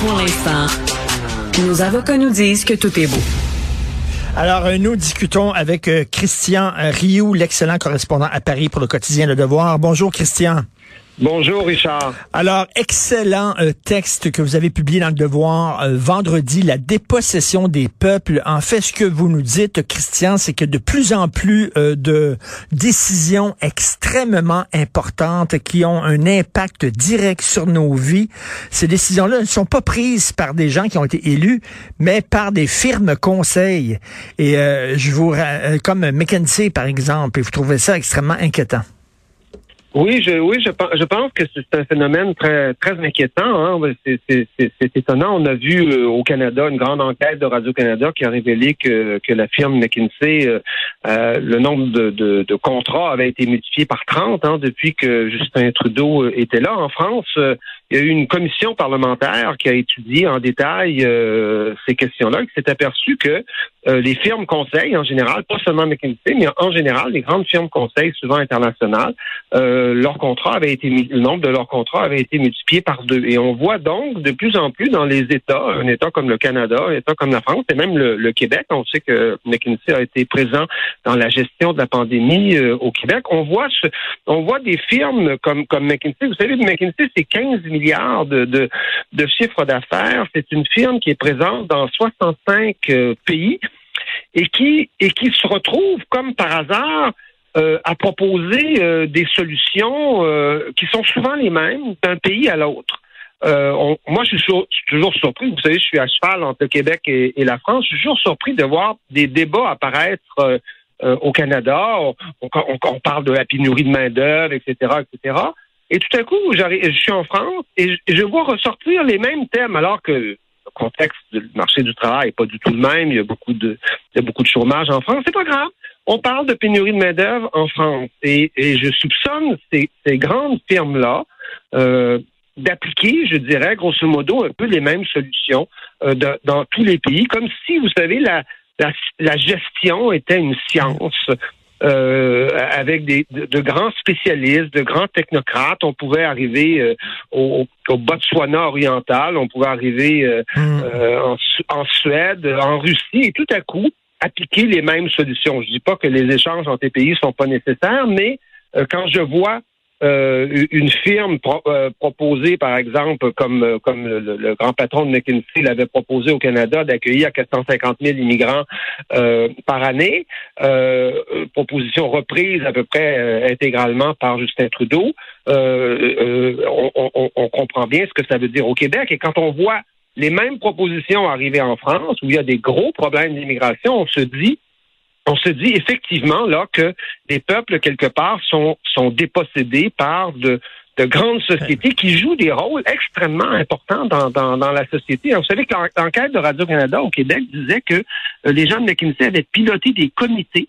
Pour l'instant, nos avocats nous disent que tout est beau. Alors, euh, nous discutons avec euh, Christian Rioux, l'excellent correspondant à Paris pour le quotidien Le Devoir. Bonjour, Christian. Bonjour Richard. Alors, excellent euh, texte que vous avez publié dans le Devoir euh, vendredi, la dépossession des peuples. En fait, ce que vous nous dites, Christian, c'est que de plus en plus euh, de décisions extrêmement importantes qui ont un impact direct sur nos vies, ces décisions-là ne sont pas prises par des gens qui ont été élus, mais par des firmes conseils. Et je vous, comme McKinsey par exemple, et vous trouvez ça extrêmement inquiétant. Oui, je, oui, je, je pense que c'est un phénomène très, très inquiétant. Hein. C'est étonnant. On a vu euh, au Canada une grande enquête de Radio-Canada qui a révélé que, que la firme McKinsey, euh, euh, le nombre de, de, de, contrats avait été multiplié par 30 hein, depuis que Justin Trudeau était là. En France, il y a eu une commission parlementaire qui a étudié en détail euh, ces questions-là, qui s'est aperçu que euh, les firmes conseils en général, pas seulement McKinsey, mais en général, les grandes firmes conseils, souvent internationales, euh, leur contrat avait été le nombre de leurs contrats avait été multiplié par deux. Et on voit donc de plus en plus dans les États, un État comme le Canada, un État comme la France, et même le, Québec, on sait que McKinsey a été présent dans la gestion de la pandémie au Québec. On voit on voit des firmes comme comme McKinsey. Vous savez, McKinsey, c'est 15 milliards de, de, de chiffre d'affaires. C'est une firme qui est présente dans 65 euh, pays et qui, et qui se retrouve, comme par hasard, euh, à proposer euh, des solutions qui sont souvent les mêmes d'un pays à l'autre. moi, je suis, toujours surpris. Vous savez, je suis à cheval entre le Québec et, la France. Je suis toujours surpris de voir des débats apparaître au Canada. On, on, parle de la pénurie de main d'œuvre, etc., etc. Et tout à coup, je suis en France et je vois ressortir les mêmes thèmes alors que le contexte du marché du travail n'est pas du tout le même. Il y a beaucoup de, beaucoup de chômage en France. C'est pas grave. On parle de pénurie de main-d'œuvre en France et, je soupçonne ces, grandes firmes-là euh, d'appliquer, je dirais, grosso modo, un peu les mêmes solutions euh, dans tous les pays, comme si, vous savez, la, la gestion était une science. Euh, avec des, de, grands spécialistes, de grands technocrates. On pouvait arriver euh, au, au, Botswana oriental, on pouvait arriver euh, hmm. en, en, Suède, en Russie, et tout à coup appliquer les mêmes solutions. Je dis pas que les échanges entre les pays sont pas nécessaires, mais quand je vois euh, une firme euh, proposée, par exemple, comme, euh, le, grand patron de McKinsey l'avait proposé au Canada d'accueillir 450 000 immigrants par année, proposition reprise à peu près intégralement par Justin Trudeau. On, comprend bien ce que ça veut dire au Québec. Et quand on voit les mêmes propositions arriver en France, où il y a des gros problèmes d'immigration, on se dit on se dit effectivement là que les peuples quelque part sont sont dépossédés par de de grandes sociétés qui jouent des rôles extrêmement importants dans, dans, dans la société. vous savez que l'enquête de Radio-Canada au Québec disait que euh, les gens de McKinsey avaient piloté des comités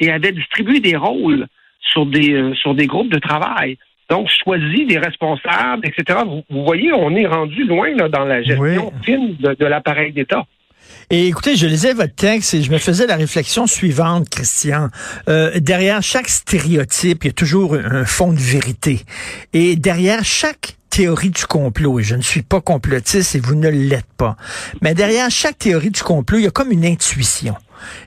et avaient distribué des rôles sur des, euh, sur des groupes de travail. Donc, choisi des responsables, etc. Vous, voyez, on est rendu loin là, dans la gestion fine de, de l'appareil d'État. Et écoutez, je lisais votre texte et je me faisais la réflexion suivante, Christian. Euh, derrière chaque stéréotype, il y a toujours un fond de vérité. Et derrière chaque théorie du complot, et je ne suis pas complotiste et vous ne l'êtes pas, mais derrière chaque théorie du complot, il y a comme une intuition.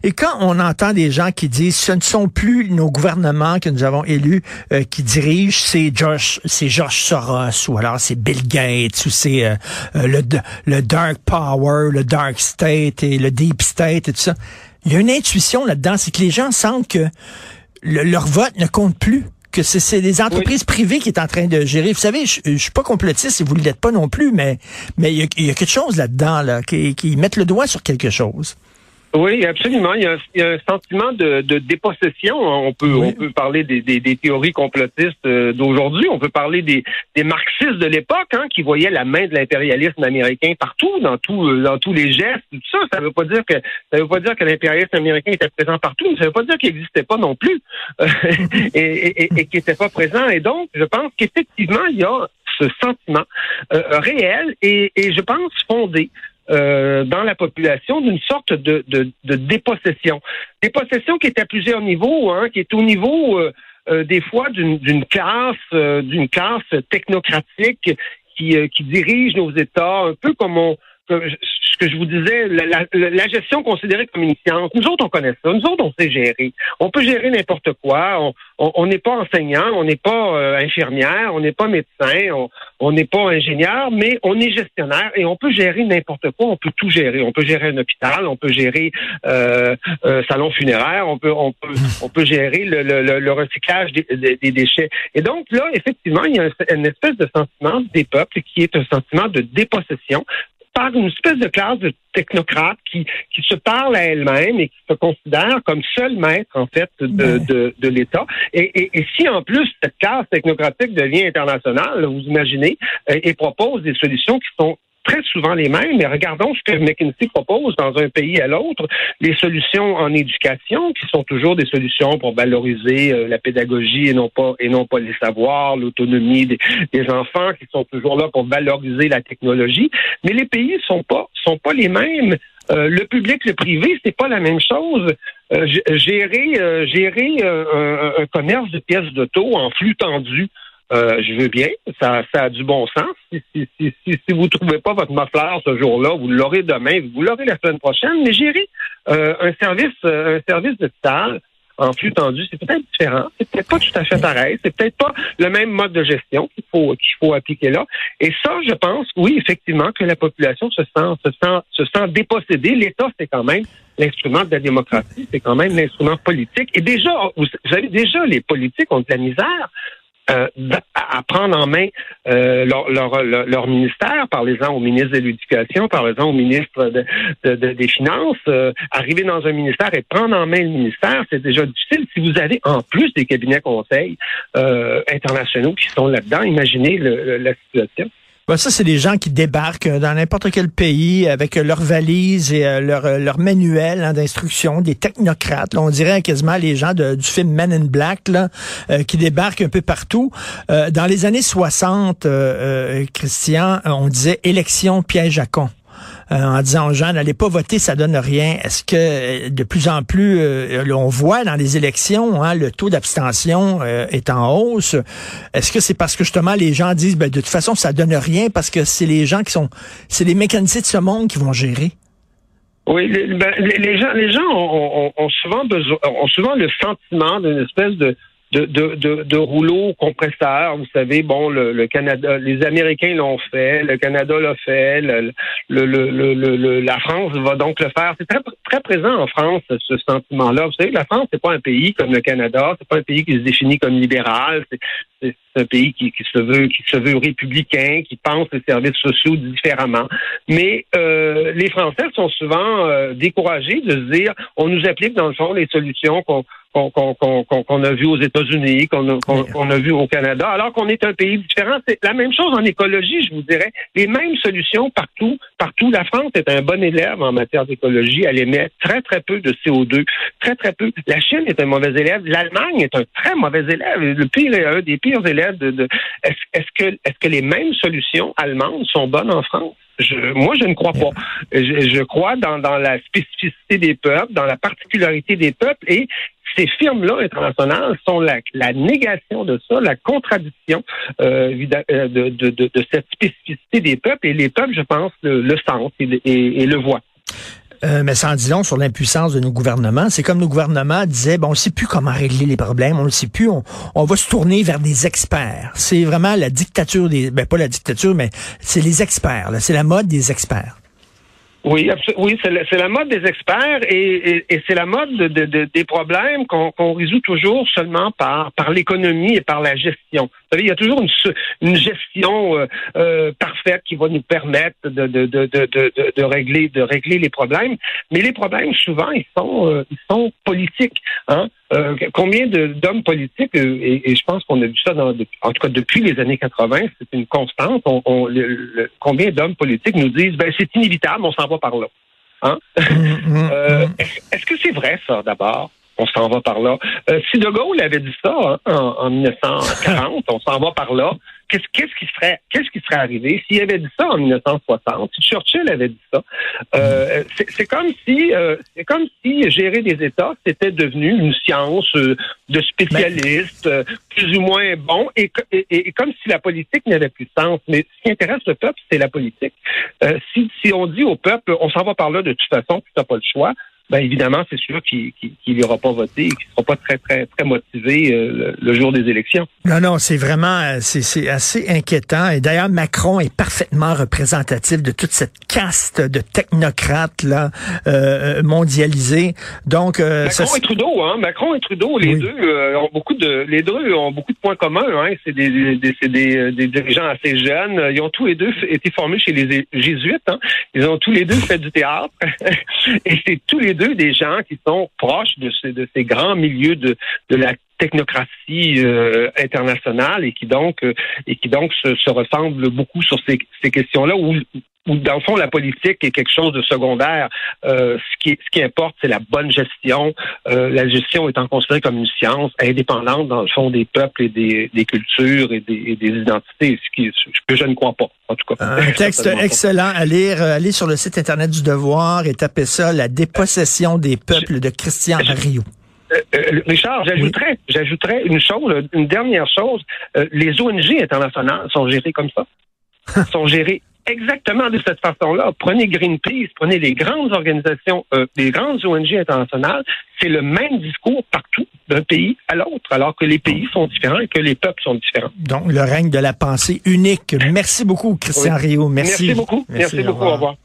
Et quand on entend des gens qui disent ce ne sont plus nos gouvernements que nous avons élus euh, qui dirigent, c'est George, c'est George Soros ou alors c'est Bill Gates ou c'est euh, euh, le, le dark power, le dark state et le deep state et tout ça. Il y a une intuition là-dedans, c'est que les gens sentent que leur vote ne compte plus que c'est des entreprises privées qui est en train de gérer. Vous savez, je, je suis pas complotiste et vous ne l'êtes pas non plus, mais mais il y a, quelque chose là-dedans là, qui, qui mettent le doigt sur quelque chose. Oui, absolument. Il y a un, sentiment de, de, dépossession. On peut, on peut parler des, des, des théories complotistes euh, d'aujourd'hui. On peut parler des, des marxistes de l'époque, hein, qui voyaient la main de l'impérialisme américain partout, dans tout, euh, dans tous les gestes. Tout ça, ça veut pas dire que ça veut pas dire que l'impérialisme américain était présent partout. Mais ça veut pas dire qu'il n'existait pas non plus et, et, et, qu'il n'était pas présent. Et donc, je pense qu'effectivement, il y a ce sentiment euh, réel et, et je pense fondé euh, dans la population d'une sorte de, de, dépossession. Dépossession qui est à plusieurs niveaux, hein, qui est au niveau euh, euh, des fois d'une classe, d'une classe technocratique qui, qui dirigent nos États, un peu comme on ce que je vous disais, la, gestion considérée comme une science. Nous autres, on connaît ça. Nous autres, on sait gérer. On peut gérer n'importe quoi. On n'est pas enseignant, on n'est pas euh, infirmière, on n'est pas médecin, on n'est pas ingénieur, mais on est gestionnaire et on peut gérer n'importe quoi. On peut tout gérer. On peut gérer un hôpital, on peut gérer euh, un salon funéraire, on peut gérer le recyclage des, des, déchets. Et donc là, effectivement, il y a une espèce de sentiment des peuples qui est un sentiment de dépossession par une espèce de classe de technocrates qui, qui se parle à elle-même et qui se considère comme seul maître, en fait, de, de, de l'État. Et, et, et, si, en plus, cette classe technocratique devient internationale, vous imaginez, et, et propose des solutions qui sont très souvent les mêmes, mais regardons ce que McKinsey propose dans un pays à l'autre. Les solutions en éducation, qui sont toujours des solutions pour valoriser euh, la pédagogie et non pas et non pas les savoirs, l'autonomie des, enfants, qui sont toujours là pour valoriser la technologie. Mais les pays sont pas sont pas les mêmes. Euh, le public, le privé, c'est pas la même chose. Euh, gérer gérer un, un, commerce de pièces d'auto en flux tendu, euh, je veux bien, ça, ça a du bon sens. Si, si, si, si, vous ne trouvez pas votre muffler ce jour-là, vous l'aurez demain, vous l'aurez la semaine prochaine, mais gérer euh, un service euh, un service de salle en flux tendu, c'est peut-être différent, c'est peut-être pas tout à fait pareil, c'est peut-être pas le même mode de gestion qu'il faut qu'il faut appliquer là. Et ça, je pense, oui, effectivement, que la population se sent se sent se sent dépossédée. L'État, c'est quand même l'instrument de la démocratie, c'est quand même l'instrument politique. Et déjà, vous savez, déjà, les politiques ont de la misère euh, à prendre en main euh, leur, leur, leur, ministère, parlez-en au ministre de l'Éducation, parlez-en au ministre de, des Finances. Euh, arriver dans un ministère et prendre en main le ministère, c'est déjà difficile. Si vous avez en plus des cabinets conseils internationaux qui sont là-dedans, imaginez la situation. Ben ça, c'est des gens qui débarquent dans n'importe quel pays avec leurs valises et euh, leur, euh, hein, d'instruction, des technocrates. on dirait quasiment les gens du film Men in Black là, euh, qui débarquent un peu partout. dans les années 60, Christian, on disait élection piège à con. Euh, en disant aux gens n'allez pas voter, ça donne rien. Est-ce que euh, de plus en plus, euh, on voit dans les élections, hein, le taux d'abstention est en hausse? Est-ce que c'est parce que justement les gens disent ben, de toute façon ça donne rien parce que c'est les gens qui sont, c'est les mécaniciens de ce monde qui vont gérer? Oui, les, ben, gens, les gens ont, souvent besoin, ont souvent le sentiment d'une espèce de de, de, de, de rouleau compresseur. Vous savez, bon, le, Canada, les Américains l'ont fait, le Canada l'a fait, le, le, le, la France va donc le faire. C'est très, très présent en France, ce sentiment-là. Vous savez, la France, c'est pas un pays comme le Canada, c'est pas un pays qui se définit comme libéral, c'est un pays qui, qui, se veut qui se veut républicain, qui pense les services sociaux différemment. Mais euh, les Français sont souvent euh, découragés de se dire on nous applique dans le fond les solutions qu'on qu'on a vu aux États-Unis, qu'on a, a, vu au Canada, alors qu'on est un pays différent. C'est la même chose en écologie, je vous dirais. Les mêmes solutions partout. Partout, la France est un bon élève en matière d'écologie. Elle émet très, très peu de CO2. Très, très peu. La Chine est un mauvais élève. L'Allemagne est un très mauvais élève. Le pire, un des pires élèves de... Est-ce que, est que les mêmes solutions allemandes sont bonnes en France? Je, moi, je ne crois pas. Je, je crois dans, dans, la spécificité des peuples, dans la particularité des peuples, et ces firmes-là internationales sont la, la, négation de ça, la contradiction euh, euh de, de, de, de, cette spécificité des peuples. Et les peuples, je pense, le, le sentent et, et, le voient. Euh, mais sans dit long sur l'impuissance de nos gouvernements. C'est comme nos gouvernements disaient, bon, on ne sait plus comment régler les problèmes, on ne sait plus, on, on, va se tourner vers des experts. C'est vraiment la dictature des, ben pas la dictature, mais c'est les experts. C'est la mode des experts. Oui, oui, c'est la, mode des experts et, c'est la mode de, des problèmes qu'on résout toujours seulement par, par l'économie et par la gestion. Savez, il y a toujours une, une gestion euh, euh, parfaite qui va nous permettre de, de, de, de, régler de régler les problèmes, mais les problèmes souvent ils sont euh, ils sont politiques. Hein? Combien d'hommes politiques, et, je pense qu'on a vu ça dans, en tout cas depuis les années 80, c'est une constante, on, combien d'hommes politiques nous disent, ben c'est inévitable, on s'en va par là. Hein? Mm, mm, euh, mm. Est-ce que c'est vrai ça d'abord? On s'en va par là. si De Gaulle avait dit ça hein, en, 1940, on s'en va par là, qu'est-ce qu'est-ce qui serait qu'est-ce qui serait arrivé? S'il avait dit ça en 1960 si Churchill avait dit ça euh, c'est comme si euh, c'est comme si gérer des États c'était devenu une science euh, de spécialistes plus ou moins bons et, et, comme si la politique n'avait plus de sens. Mais ce qui intéresse le peuple c'est la politique. Si si on dit au peuple on s'en va par là de toute façon tu n'as pas le choix ben évidemment, c'est sûr qu'il n'y aura pas voté et qu'il ne sera pas très, très, très motivé euh, le, jour des élections. Non, non, c'est vraiment, euh, c'est assez inquiétant. Et d'ailleurs, Macron est parfaitement représentatif de toute cette caste de technocrates là euh, mondialisés. Donc, Macron et Trudeau, hein, Macron et Trudeau, les deux ont beaucoup de, les deux ont beaucoup de points communs. Hein. C'est des, des, des, des, dirigeants assez jeunes. Ils ont tous les deux été formés chez les jésuites. Hein. Ils ont tous les deux fait du théâtre. et c'est tous les deux des gens qui sont proches de, ces grands milieux de, la technocratie euh, internationale et qui donc euh, et qui donc se, se ressemblent beaucoup sur ces, questions-là où dans le fond la politique est quelque chose de secondaire. Euh, ce qui ce qui importe c'est la bonne gestion. la gestion étant considérée comme une science indépendante dans le fond des peuples et des, des cultures et des, des identités. Ce qui que je ne crois pas en tout cas. Un texte excellent à lire. Allez sur le site internet du Devoir et tapez ça la dépossession des peuples de Christian Rio. Euh, euh, Richard, j'ajouterais, j'ajouterais une chose, une dernière chose. Euh, les ONG internationales sont gérées comme ça. sont gérées exactement de cette façon-là. Prenez Greenpeace, prenez les grandes organisations, les grandes ONG internationales, c'est le même discours partout, d'un pays à l'autre, alors que les pays sont différents et que les peuples sont différents. Donc, le règne de la pensée unique. Merci beaucoup, Christian Rio. Merci. Merci beaucoup. Merci, beaucoup. Au revoir.